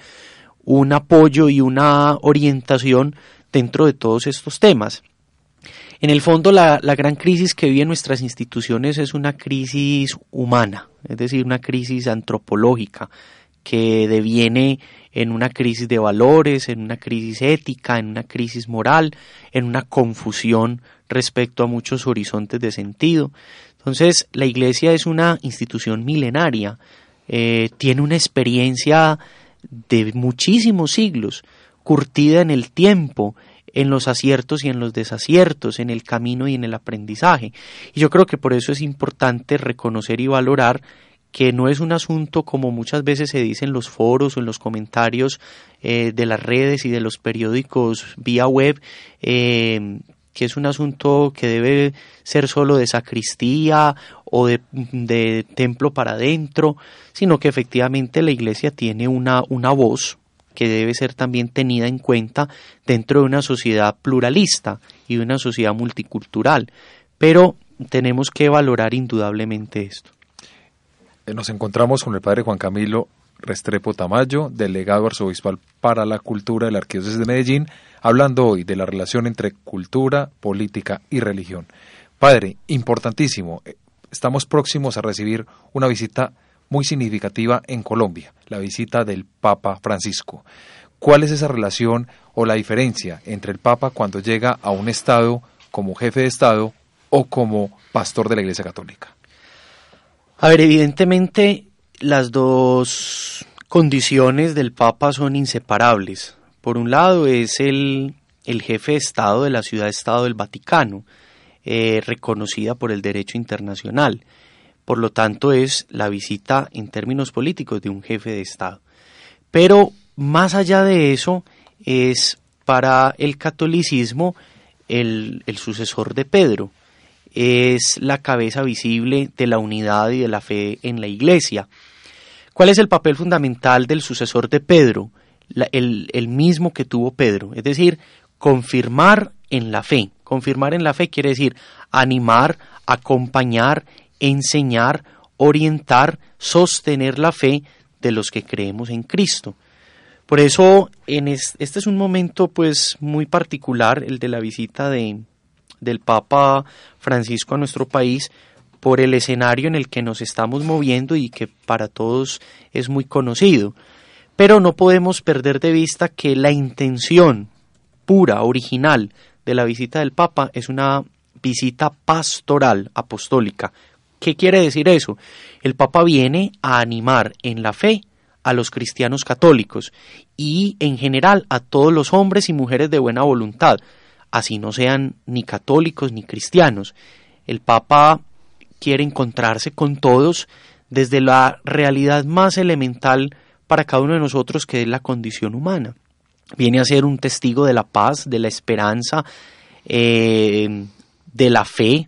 un apoyo y una orientación dentro de todos estos temas. En el fondo, la, gran crisis que viven nuestras instituciones es una crisis humana, es decir, una crisis antropológica que deviene en una crisis de valores, en una crisis ética, en una crisis moral, en una confusión respecto a muchos horizontes de sentido. Entonces, la Iglesia es una institución milenaria, eh, tiene una experiencia de muchísimos siglos, curtida en el tiempo, en los aciertos y en los desaciertos, en el camino y en el aprendizaje. Y yo creo que por eso es importante reconocer y valorar que no es un asunto como muchas veces se dice en los foros o en los comentarios eh, de las redes y de los periódicos vía web, eh, que es un asunto que debe ser solo de sacristía o de, de templo para adentro, sino que efectivamente la iglesia tiene una, una voz que debe ser también tenida en cuenta dentro de una sociedad pluralista y de una sociedad multicultural. Pero tenemos que valorar indudablemente esto. Eh, nos encontramos con el padre Juan Camilo Restrepo Tamayo, delegado arzobispal para la cultura de la Arquidiócesis de Medellín, hablando hoy de la relación entre cultura, política y religión. Padre, importantísimo, eh, estamos próximos a recibir una visita muy significativa en Colombia, la visita del Papa Francisco. ¿Cuál es esa relación o la diferencia entre el Papa cuando llega a un Estado como jefe de Estado o como pastor de la Iglesia Católica? A ver, evidentemente las dos condiciones del Papa son inseparables. Por un lado es el, el jefe de Estado de la ciudad-estado del Vaticano, eh, reconocida por el derecho internacional. Por lo tanto, es la visita en términos políticos de un jefe de Estado. Pero más allá de eso, es para el catolicismo el, sucesor de Pedro. Es la cabeza visible de la unidad y de la fe en la Iglesia. ¿Cuál es el papel fundamental del sucesor de Pedro? el mismo que tuvo Pedro, es decir, confirmar en la fe. Confirmar en la fe quiere decir animar, acompañar, enseñar, orientar, sostener la fe de los que creemos en Cristo. Por eso en este es un momento pues muy particular el de la visita de, del Papa Francisco a nuestro país por el escenario en el que nos estamos moviendo y que para todos es muy conocido. Pero no podemos perder de vista que la intención pura, original de la visita del Papa es una visita pastoral apostólica, ¿Qué quiere decir eso? El Papa viene a animar en la fe a los cristianos católicos y en general a todos los hombres y mujeres de buena voluntad, así no sean ni católicos ni cristianos. El Papa quiere encontrarse con todos desde la realidad más elemental para cada uno de nosotros que es la condición humana. Viene a ser un testigo de la paz, de la esperanza, eh, de la fe,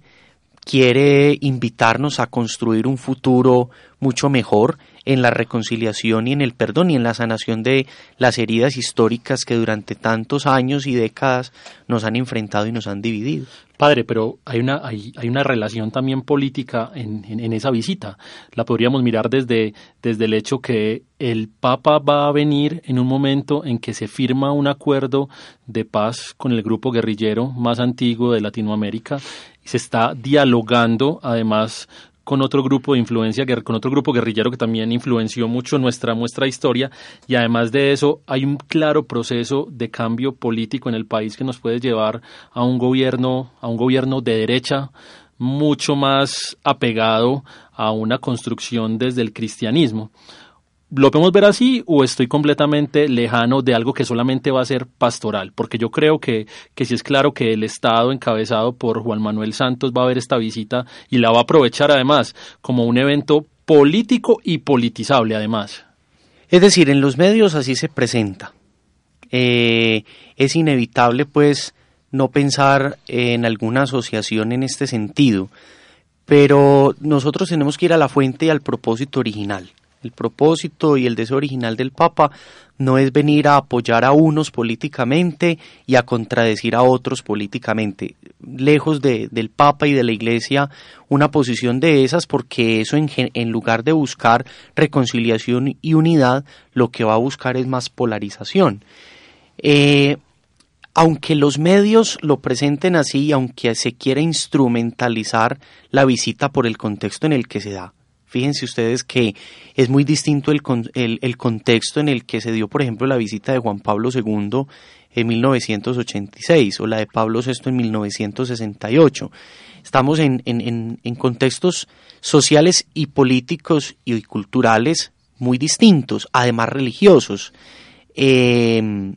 quiere invitarnos a construir un futuro mucho mejor en la reconciliación y en el perdón y en la sanación de las heridas históricas que durante tantos años y décadas nos han enfrentado y nos han dividido. Padre, pero hay una, hay, hay una relación también política en, en, esa visita. La podríamos mirar desde, desde el hecho que el Papa va a venir en un momento en que se firma un acuerdo de paz con el grupo guerrillero más antiguo de Latinoamérica se está dialogando además con otro grupo de influencia, con otro grupo guerrillero que también influenció mucho nuestra, nuestra historia y además de eso hay un claro proceso de cambio político en el país que nos puede llevar a un gobierno, a un gobierno de derecha mucho más apegado a una construcción desde el cristianismo. ¿Lo podemos ver así o estoy completamente lejano de algo que solamente va a ser pastoral? Porque yo creo que, que sí es claro que el Estado encabezado por Juan Manuel Santos va a ver esta visita y la va a aprovechar además como un evento político y politizable además. Es decir, en los medios así se presenta. Eh, es inevitable pues no pensar en alguna asociación en este sentido, pero nosotros tenemos que ir a la fuente y al propósito original. El propósito y el deseo original del Papa no es venir a apoyar a unos políticamente y a contradecir a otros políticamente. Lejos de, del Papa y de la Iglesia una posición de esas porque eso en, lugar de buscar reconciliación y unidad, lo que va a buscar es más polarización. Eh, aunque los medios lo presenten así, aunque se quiera instrumentalizar la visita por el contexto en el que se da, Fíjense ustedes que es muy distinto el, el, contexto en el que se dio, por ejemplo, la visita de Juan Pablo II en 1986 o la de Pablo VI en 1968. Estamos en, en, en contextos sociales y políticos y culturales muy distintos, además religiosos. Eh,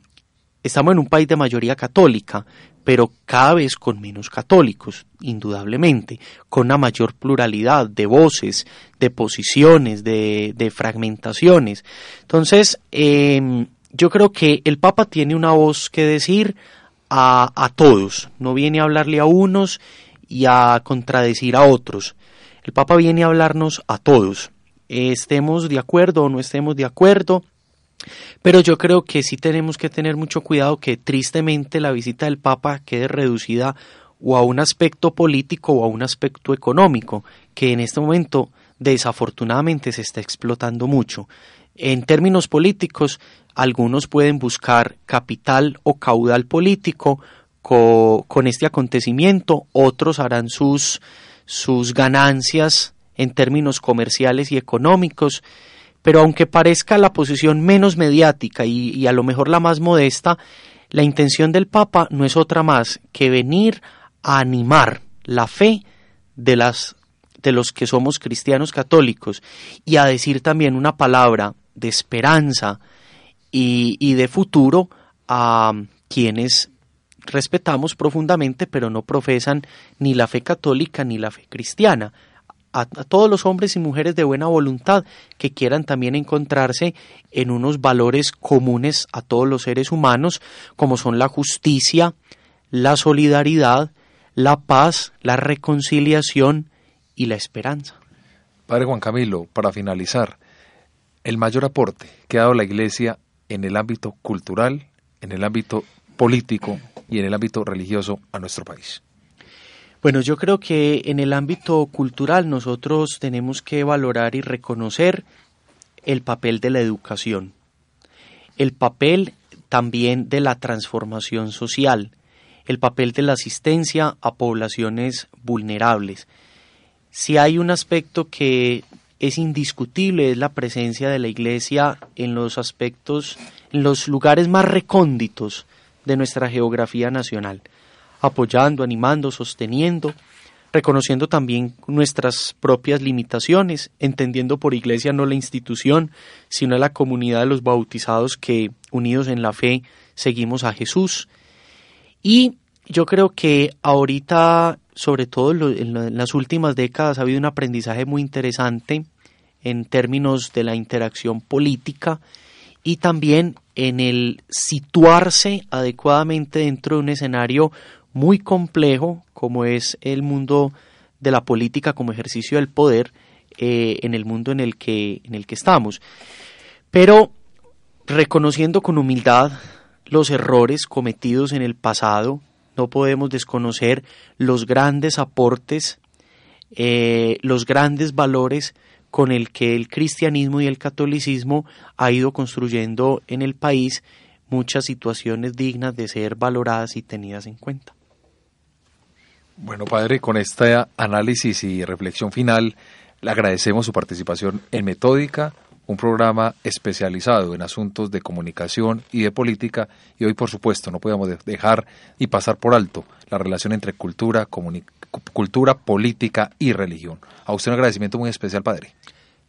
estamos en un país de mayoría católica, pero cada vez con menos católicos, indudablemente, con una mayor pluralidad de voces, de posiciones, de, fragmentaciones. Entonces, em, yo creo que el Papa tiene una voz que decir a, a todos, no viene a hablarle a unos y a contradecir a otros. El Papa viene a hablarnos a todos, estemos de acuerdo o no estemos de acuerdo, pero yo creo que sí tenemos que tener mucho cuidado que tristemente la visita del Papa quede reducida o a un aspecto político o a un aspecto económico, que en este momento desafortunadamente se está explotando mucho. En términos políticos, algunos pueden buscar capital o caudal político con este acontecimiento, otros harán sus, sus ganancias en términos comerciales y económicos, pero aunque parezca la posición menos mediática y, a lo mejor la más modesta, la intención del Papa no es otra más que venir a animar la fe de los que somos cristianos católicos y a decir también una palabra de esperanza y de futuro a quienes respetamos profundamente pero no profesan ni la fe católica ni la fe cristiana a, todos los hombres y mujeres de buena voluntad que quieran también encontrarse en unos valores comunes a todos los seres humanos, como son la justicia, la solidaridad, la paz, la reconciliación y la esperanza. Padre Juan Camilo, para finalizar, el mayor aporte que ha dado la Iglesia en el ámbito cultural, en el ámbito político y en el ámbito religioso a nuestro país. Bueno, yo creo que en el ámbito cultural nosotros tenemos que valorar y reconocer el papel de la educación, el papel también de la transformación social, el papel de la asistencia a poblaciones vulnerables. Si hay un aspecto que es indiscutible es la presencia de la Iglesia en los aspectos, en los lugares más recónditos de nuestra geografía nacional apoyando, animando, sosteniendo, reconociendo también nuestras propias limitaciones, entendiendo por iglesia no la institución, sino la comunidad de los bautizados que, unidos en la fe, seguimos a Jesús. Y yo creo que ahorita, sobre todo en las últimas décadas, ha habido un aprendizaje muy interesante en términos de la interacción política y también en el situarse adecuadamente dentro de un escenario muy complejo como es el mundo de la política como ejercicio del poder eh, en el mundo en el que en el que estamos pero reconociendo con humildad los errores cometidos en el pasado no podemos desconocer los grandes aportes, eh, los grandes valores con el que el cristianismo y el catolicismo ha ido construyendo en el país muchas situaciones dignas de ser valoradas y tenidas en cuenta. Bueno, padre, con este análisis y reflexión final, le agradecemos su participación en Metódica, un programa especializado en asuntos de comunicación y de política, y hoy, por supuesto, no podemos dejar y pasar por alto la relación entre cultura, cultura, política y religión. A usted un agradecimiento muy especial, padre.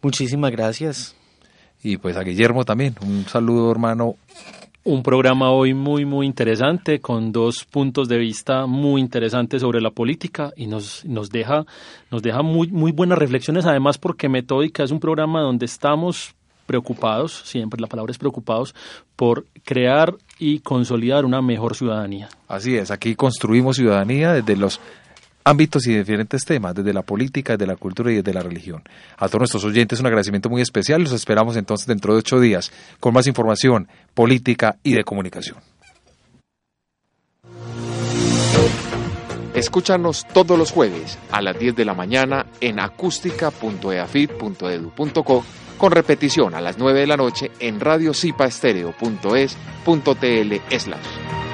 Muchísimas gracias. Y pues a Guillermo también, un saludo, hermano, un programa hoy muy, muy interesante, con dos puntos de vista muy interesantes sobre la política y nos, nos deja, nos deja muy, muy buenas reflexiones, además porque Metódica es un programa donde estamos preocupados, siempre la palabra es preocupados, por crear y consolidar una mejor ciudadanía. Así es, aquí construimos ciudadanía desde los ámbitos y diferentes temas, desde la política, desde la cultura y desde la religión. A todos nuestros oyentes un agradecimiento muy especial. Los esperamos entonces dentro de ocho días con más información política y de comunicación. Escúchanos todos los jueves a las 10 de la mañana en acústica.eafit.edu.co con repetición a las 9 de la noche en radiocipaestereo.es.tl slash.